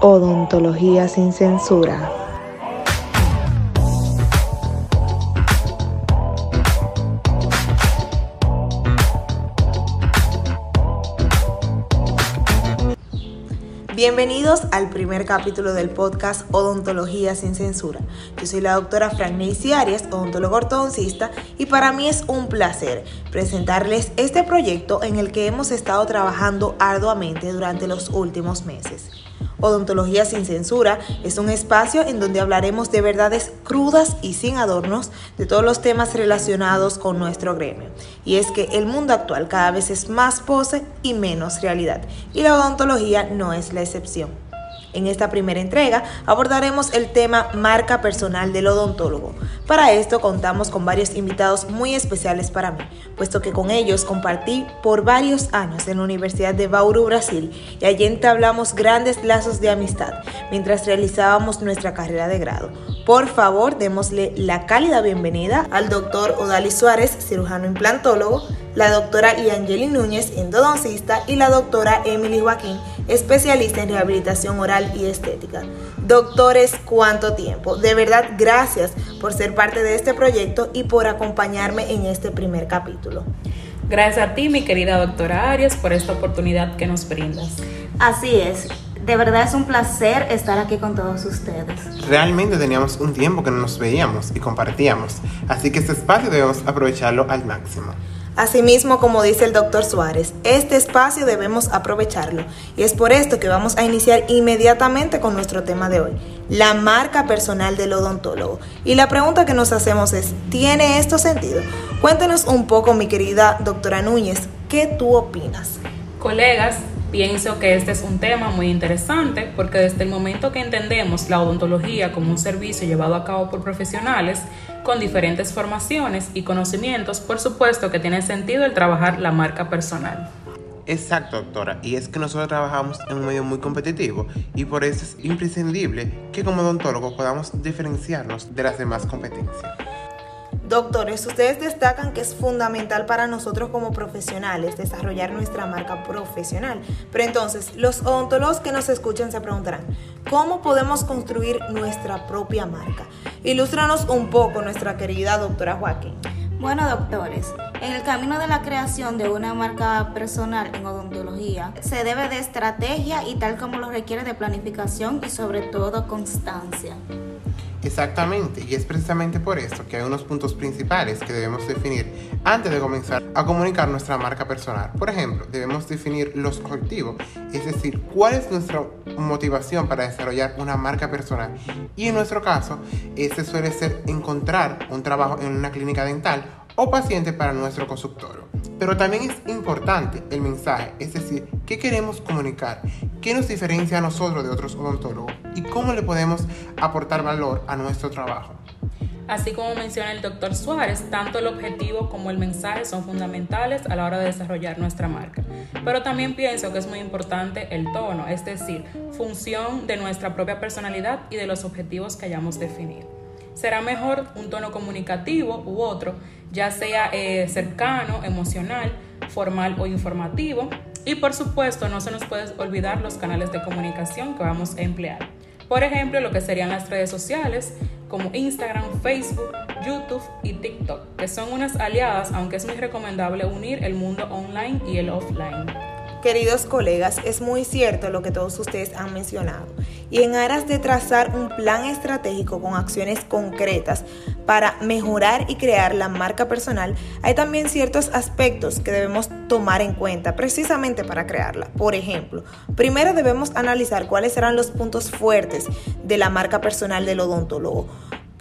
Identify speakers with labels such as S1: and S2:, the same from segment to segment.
S1: Odontología sin censura. Bienvenidos al primer capítulo del podcast Odontología sin censura. Yo soy la doctora Frank Arias, odontólogo ortodoncista, y para mí es un placer presentarles este proyecto en el que hemos estado trabajando arduamente durante los últimos meses. Odontología sin censura es un espacio en donde hablaremos de verdades crudas y sin adornos de todos los temas relacionados con nuestro gremio. Y es que el mundo actual cada vez es más pose y menos realidad, y la odontología no es la excepción. En esta primera entrega abordaremos el tema marca personal del odontólogo. Para esto contamos con varios invitados muy especiales para mí, puesto que con ellos compartí por varios años en la Universidad de Bauru, Brasil, y allí entablamos grandes lazos de amistad mientras realizábamos nuestra carrera de grado. Por favor, démosle la cálida bienvenida al doctor Odali Suárez, cirujano implantólogo, la doctora Iangeli Núñez, endodoncista, y la doctora Emily Joaquín, especialista en rehabilitación oral y estética. Doctores, ¿cuánto tiempo? De verdad, gracias por ser parte de este proyecto y por acompañarme en este primer capítulo.
S2: Gracias a ti, mi querida doctora Arias, por esta oportunidad que nos brindas.
S3: Así es. De verdad es un placer estar aquí con todos ustedes.
S4: Realmente teníamos un tiempo que no nos veíamos y compartíamos, así que este espacio debemos aprovecharlo al máximo.
S1: Asimismo, como dice el doctor Suárez, este espacio debemos aprovecharlo y es por esto que vamos a iniciar inmediatamente con nuestro tema de hoy, la marca personal del odontólogo. Y la pregunta que nos hacemos es, ¿tiene esto sentido? Cuéntenos un poco, mi querida doctora Núñez, ¿qué tú opinas?
S2: Colegas, Pienso que este es un tema muy interesante porque desde el momento que entendemos la odontología como un servicio llevado a cabo por profesionales con diferentes formaciones y conocimientos, por supuesto que tiene sentido el trabajar la marca personal.
S4: Exacto, doctora. Y es que nosotros trabajamos en un medio muy competitivo y por eso es imprescindible que como odontólogos podamos diferenciarnos de las demás competencias.
S1: Doctores, ustedes destacan que es fundamental para nosotros como profesionales desarrollar nuestra marca profesional. Pero entonces, los odontólogos que nos escuchan se preguntarán, ¿cómo podemos construir nuestra propia marca? Ilústranos un poco, nuestra querida doctora Joaquín.
S3: Bueno, doctores, en el camino de la creación de una marca personal en odontología se debe de estrategia y tal como lo requiere de planificación y sobre todo constancia.
S4: Exactamente, y es precisamente por esto que hay unos puntos principales que debemos definir antes de comenzar a comunicar nuestra marca personal. Por ejemplo, debemos definir los objetivos, es decir, cuál es nuestra motivación para desarrollar una marca personal. Y en nuestro caso, ese suele ser encontrar un trabajo en una clínica dental o paciente para nuestro consultorio. Pero también es importante el mensaje, es decir, qué queremos comunicar, qué nos diferencia a nosotros de otros odontólogos y cómo le podemos aportar valor a nuestro trabajo.
S2: Así como menciona el doctor Suárez, tanto el objetivo como el mensaje son fundamentales a la hora de desarrollar nuestra marca. Pero también pienso que es muy importante el tono, es decir, función de nuestra propia personalidad y de los objetivos que hayamos definido será mejor un tono comunicativo u otro, ya sea eh, cercano, emocional, formal o informativo. Y por supuesto, no se nos puede olvidar los canales de comunicación que vamos a emplear. Por ejemplo, lo que serían las redes sociales como Instagram, Facebook, YouTube y TikTok, que son unas aliadas, aunque es muy recomendable unir el mundo online y el offline.
S1: Queridos colegas, es muy cierto lo que todos ustedes han mencionado. Y en aras de trazar un plan estratégico con acciones concretas para mejorar y crear la marca personal, hay también ciertos aspectos que debemos tomar en cuenta precisamente para crearla. Por ejemplo, primero debemos analizar cuáles serán los puntos fuertes de la marca personal del odontólogo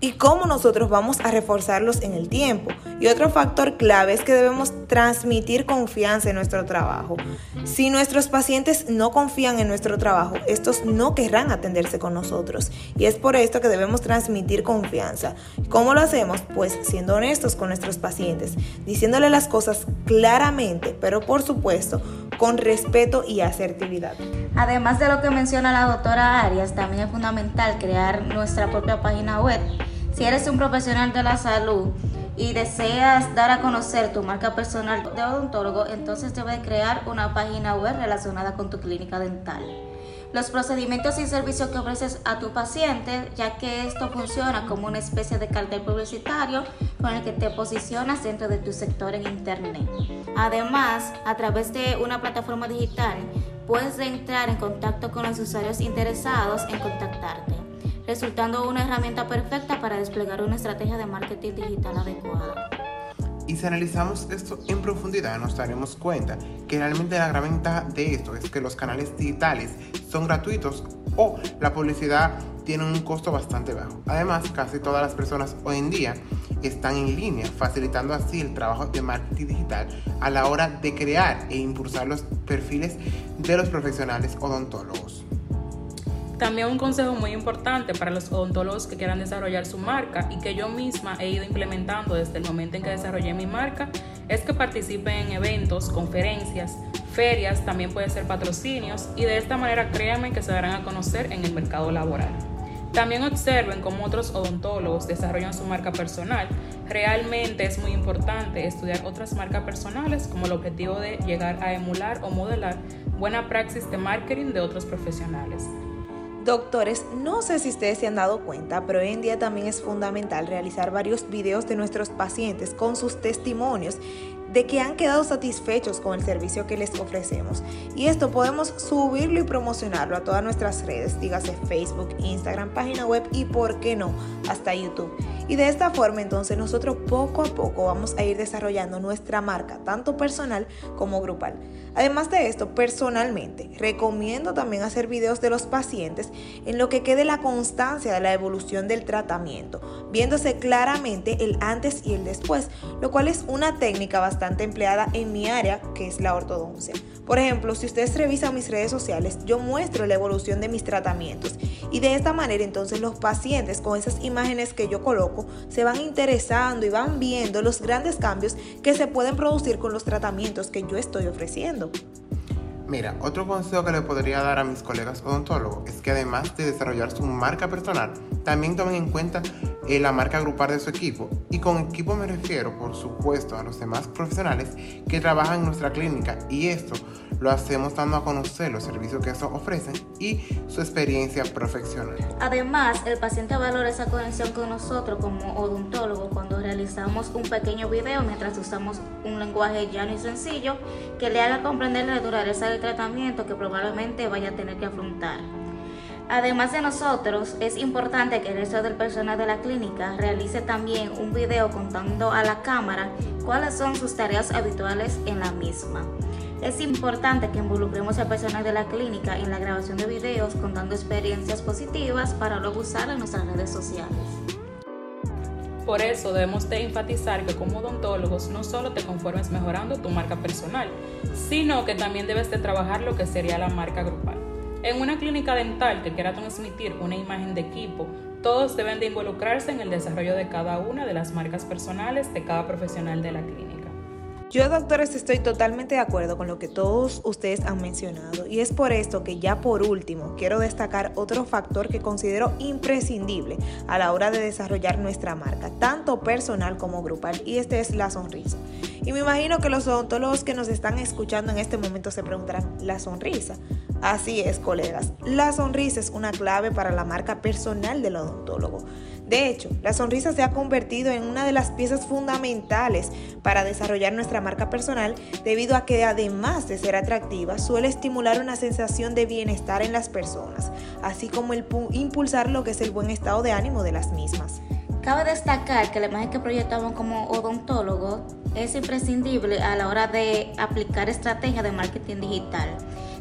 S1: y cómo nosotros vamos a reforzarlos en el tiempo. Y otro factor clave es que debemos transmitir confianza en nuestro trabajo. Si nuestros pacientes no confían en nuestro trabajo, estos no querrán atenderse con nosotros. Y es por esto que debemos transmitir confianza. ¿Cómo lo hacemos? Pues siendo honestos con nuestros pacientes, diciéndole las cosas claramente, pero por supuesto con respeto y asertividad.
S3: Además de lo que menciona la doctora Arias, también es fundamental crear nuestra propia página web. Si eres un profesional de la salud y deseas dar a conocer tu marca personal de odontólogo, entonces debes crear una página web relacionada con tu clínica dental. los procedimientos y servicios que ofreces a tu paciente, ya que esto funciona como una especie de cartel publicitario con el que te posicionas dentro de tu sector en Internet. Además, a través de una plataforma digital, puedes entrar en contacto con los usuarios interesados en contactarte, resultando una herramienta perfecta para desplegar una estrategia de marketing digital adecuada.
S4: Y si analizamos esto en profundidad, nos daremos cuenta que realmente la gran ventaja de esto es que los canales digitales son gratuitos o la publicidad tiene un costo bastante bajo. Además, casi todas las personas hoy en día están en línea, facilitando así el trabajo de marketing digital a la hora de crear e impulsar los perfiles de los profesionales odontólogos.
S2: También un consejo muy importante para los odontólogos que quieran desarrollar su marca y que yo misma he ido implementando desde el momento en que desarrollé mi marca es que participen en eventos, conferencias, ferias, también puede ser patrocinios y de esta manera créanme que se darán a conocer en el mercado laboral. También observen cómo otros odontólogos desarrollan su marca personal. Realmente es muy importante estudiar otras marcas personales como el objetivo de llegar a emular o modelar buena praxis de marketing de otros profesionales.
S1: Doctores, no sé si ustedes se han dado cuenta, pero hoy en día también es fundamental realizar varios videos de nuestros pacientes con sus testimonios de que han quedado satisfechos con el servicio que les ofrecemos. Y esto podemos subirlo y promocionarlo a todas nuestras redes, dígase Facebook, Instagram, página web y, por qué no, hasta YouTube. Y de esta forma entonces nosotros poco a poco vamos a ir desarrollando nuestra marca, tanto personal como grupal. Además de esto, personalmente, recomiendo también hacer videos de los pacientes en lo que quede la constancia de la evolución del tratamiento, viéndose claramente el antes y el después, lo cual es una técnica bastante empleada en mi área, que es la ortodoncia. Por ejemplo, si ustedes revisan mis redes sociales, yo muestro la evolución de mis tratamientos y de esta manera entonces los pacientes con esas imágenes que yo coloco se van interesando y van viendo los grandes cambios que se pueden producir con los tratamientos que yo estoy ofreciendo.
S4: Mira, otro consejo que le podría dar a mis colegas odontólogos es que además de desarrollar su marca personal, también tomen en cuenta eh, la marca grupal de su equipo. Y con equipo me refiero, por supuesto, a los demás profesionales que trabajan en nuestra clínica. Y esto lo hacemos dando a conocer los servicios que estos ofrecen y su experiencia profesional.
S3: Además, el paciente valora esa conexión con nosotros como odontólogo cuando realizamos un pequeño video mientras usamos un lenguaje llano y sencillo que le haga comprender la dureza del tratamiento que probablemente vaya a tener que afrontar. Además de nosotros, es importante que el resto del personal de la clínica realice también un video contando a la cámara cuáles son sus tareas habituales en la misma. Es importante que involucremos al personal de la clínica en la grabación de videos contando experiencias positivas para luego usar en nuestras redes sociales.
S2: Por eso debemos de enfatizar que como odontólogos no solo te conformes mejorando tu marca personal, sino que también debes de trabajar lo que sería la marca grupal. En una clínica dental que quiera transmitir una imagen de equipo, todos deben de involucrarse en el desarrollo de cada una de las marcas personales de cada profesional de la clínica.
S1: Yo, doctores, estoy totalmente de acuerdo con lo que todos ustedes han mencionado y es por esto que ya por último quiero destacar otro factor que considero imprescindible a la hora de desarrollar nuestra marca, tanto personal como grupal, y este es la sonrisa. Y me imagino que los odontólogos que nos están escuchando en este momento se preguntarán, ¿la sonrisa? Así es, colegas, la sonrisa es una clave para la marca personal del odontólogo. De hecho, la sonrisa se ha convertido en una de las piezas fundamentales para desarrollar nuestra marca personal debido a que además de ser atractiva, suele estimular una sensación de bienestar en las personas, así como el impulsar lo que es el buen estado de ánimo de las mismas.
S3: Cabe destacar que la imagen que proyectamos como odontólogo es imprescindible a la hora de aplicar estrategias de marketing digital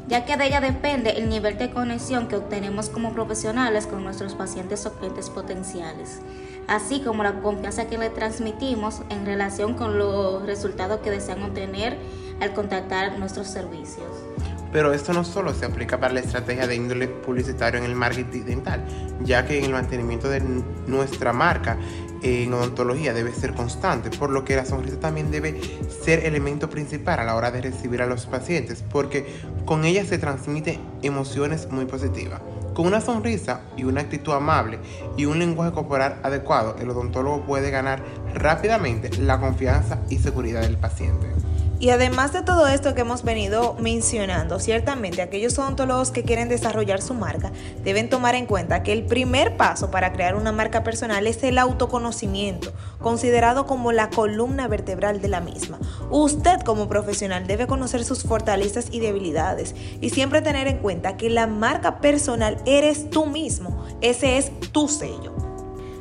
S3: ya que de ella depende el nivel de conexión que obtenemos como profesionales con nuestros pacientes o clientes potenciales, así como la confianza que le transmitimos en relación con los resultados que desean obtener al contactar nuestros servicios.
S4: Pero esto no solo se aplica para la estrategia de índole publicitario en el marketing dental, ya que en el mantenimiento de nuestra marca en odontología debe ser constante, por lo que la sonrisa también debe ser elemento principal a la hora de recibir a los pacientes, porque con ella se transmiten emociones muy positivas. Con una sonrisa y una actitud amable y un lenguaje corporal adecuado, el odontólogo puede ganar rápidamente la confianza y seguridad del paciente.
S1: Y además de todo esto que hemos venido mencionando, ciertamente aquellos odontólogos que quieren desarrollar su marca deben tomar en cuenta que el primer paso para crear una marca personal es el autoconocimiento, considerado como la columna vertebral de la misma. Usted como profesional debe conocer sus fortalezas y debilidades y siempre tener en cuenta que la marca personal eres tú mismo, ese es tu sello.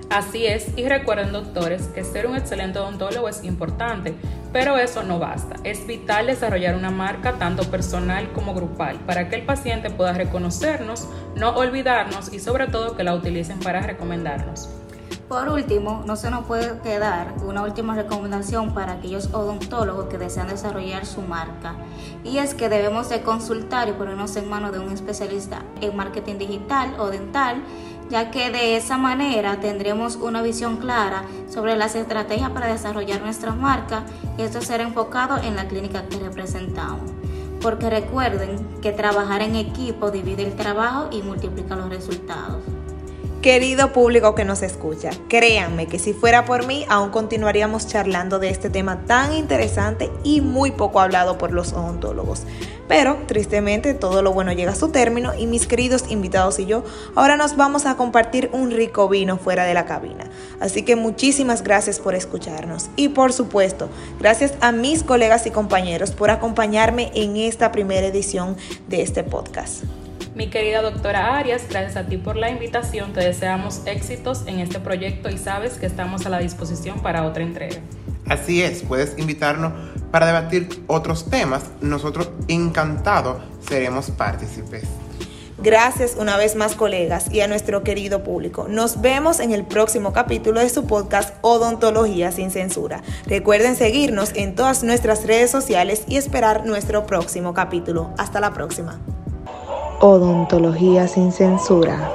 S2: Así es, y recuerden doctores que ser un excelente odontólogo es importante, pero eso no basta. Es vital desarrollar una marca tanto personal como grupal para que el paciente pueda reconocernos, no olvidarnos y sobre todo que la utilicen para recomendarnos.
S3: Por último, no se nos puede quedar una última recomendación para aquellos odontólogos que desean desarrollar su marca y es que debemos de consultar y ponernos en manos de un especialista en marketing digital o dental ya que de esa manera tendremos una visión clara sobre las estrategias para desarrollar nuestra marca y esto será enfocado en la clínica que representamos. Porque recuerden que trabajar en equipo divide el trabajo y multiplica los resultados.
S1: Querido público que nos escucha, créanme que si fuera por mí, aún continuaríamos charlando de este tema tan interesante y muy poco hablado por los odontólogos. Pero, tristemente, todo lo bueno llega a su término y mis queridos invitados y yo ahora nos vamos a compartir un rico vino fuera de la cabina. Así que muchísimas gracias por escucharnos y por supuesto, gracias a mis colegas y compañeros por acompañarme en esta primera edición de este podcast.
S2: Mi querida doctora Arias, gracias a ti por la invitación. Te deseamos éxitos en este proyecto y sabes que estamos a la disposición para otra entrega.
S4: Así es, puedes invitarnos para debatir otros temas. Nosotros encantados seremos partícipes.
S1: Gracias una vez más colegas y a nuestro querido público. Nos vemos en el próximo capítulo de su podcast Odontología sin censura. Recuerden seguirnos en todas nuestras redes sociales y esperar nuestro próximo capítulo. Hasta la próxima.
S5: Odontología sin censura.